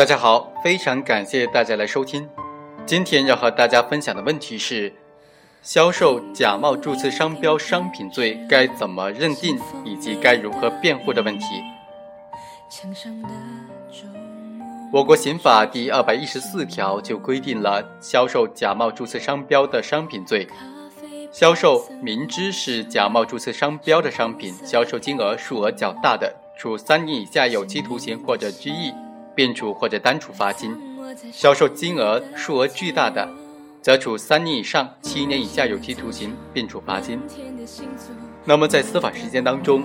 大家好，非常感谢大家来收听。今天要和大家分享的问题是：销售假冒注册商标商品罪该怎么认定，以及该如何辩护的问题。我国刑法第二百一十四条就规定了销售假冒注册商标的商品罪。销售明知是假冒注册商标的商品，销售金额数额较大的，处三年以下有期徒刑或者拘役。并处或者单处罚金，销售金额数额巨大的，则处三年以上七年以下有期徒刑，并处罚金。那么在司法实践当中，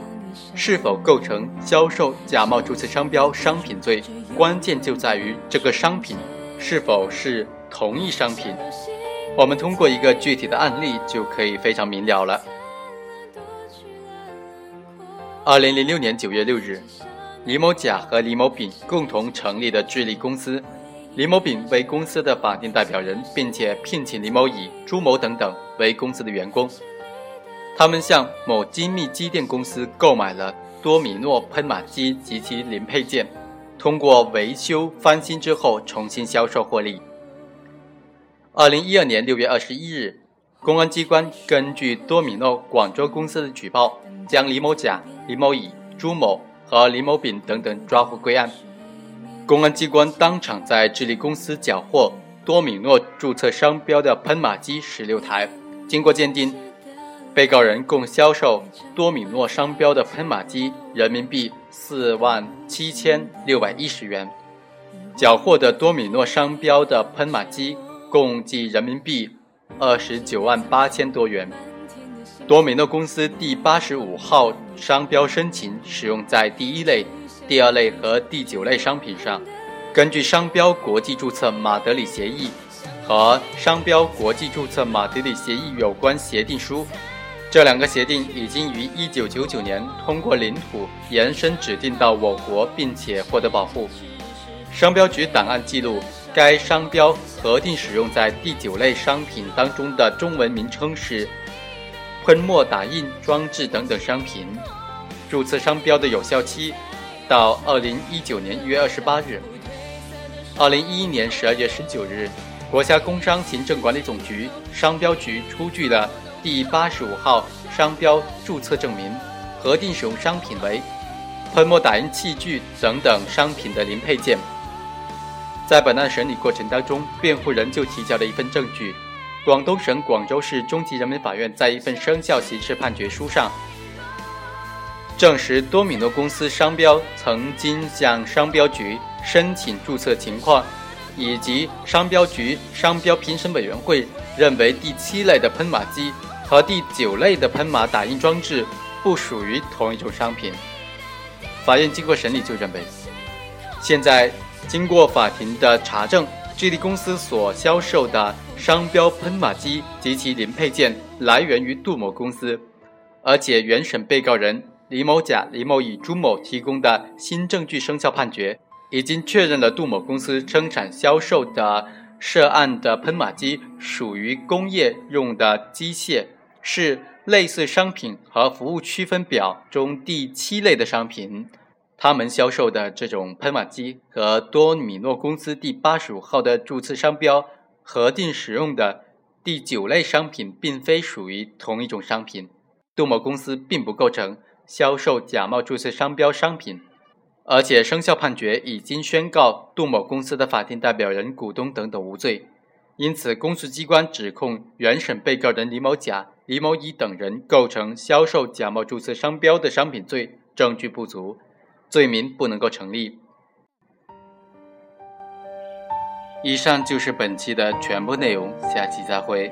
是否构成销售假冒注册商标商品罪，关键就在于这个商品是否是同一商品。我们通过一个具体的案例就可以非常明了了。二零零六年九月六日。李某甲和李某丙共同成立的智力公司，李某丙为公司的法定代表人，并且聘请李某乙、朱某等等为公司的员工。他们向某精密机电公司购买了多米诺喷码机及其零配件，通过维修翻新之后重新销售获利。二零一二年六月二十一日，公安机关根据多米诺广州公司的举报，将李某甲、李某乙、朱某。和李某丙等等抓获归案，公安机关当场在智利公司缴获多米诺注册商标的喷码机十六台。经过鉴定，被告人共销售多米诺商标的喷码机人民币四万七千六百一十元，缴获的多米诺商标的喷码机共计人民币二十九万八千多元。多米诺公司第八十五号商标申请使用在第一类、第二类和第九类商品上。根据商标国际注册马德里协议和商标国际注册马德里协议有关协定书，这两个协定已经于一九九九年通过领土延伸指定到我国，并且获得保护。商标局档案记录，该商标核定使用在第九类商品当中的中文名称是。喷墨打印装置等等商品，注册商标的有效期到二零一九年一月二十八日。二零一一年十二月十九日，国家工商行政管理总局商标局出具了第八十五号商标注册证明，核定使用商品为喷墨打印器具等等商品的零配件。在本案审理过程当中，辩护人就提交了一份证据。广东省广州市中级人民法院在一份生效刑事判决书上证实，多米诺公司商标曾经向商标局申请注册情况，以及商标局商标评审委员会认为第七类的喷码机和第九类的喷码打印装置不属于同一种商品。法院经过审理就认为，现在经过法庭的查证。智利公司所销售的商标喷码机及其零配件来源于杜某公司，而且原审被告人李某甲、李某乙、朱某提供的新证据生效判决，已经确认了杜某公司生产销售的涉案的喷码机属于工业用的机械，是类似商品和服务区分表中第七类的商品。他们销售的这种喷码机和多米诺公司第八十五号的注册商标核定使用的第九类商品，并非属于同一种商品。杜某公司并不构成销售假冒注册商标商品，而且生效判决已经宣告杜某公司的法定代表人、股东等等无罪。因此，公诉机关指控原审被告人李某甲、李某乙等人构成销售假冒注册商标的商品罪，证据不足。罪名不能够成立。以上就是本期的全部内容，下期再会。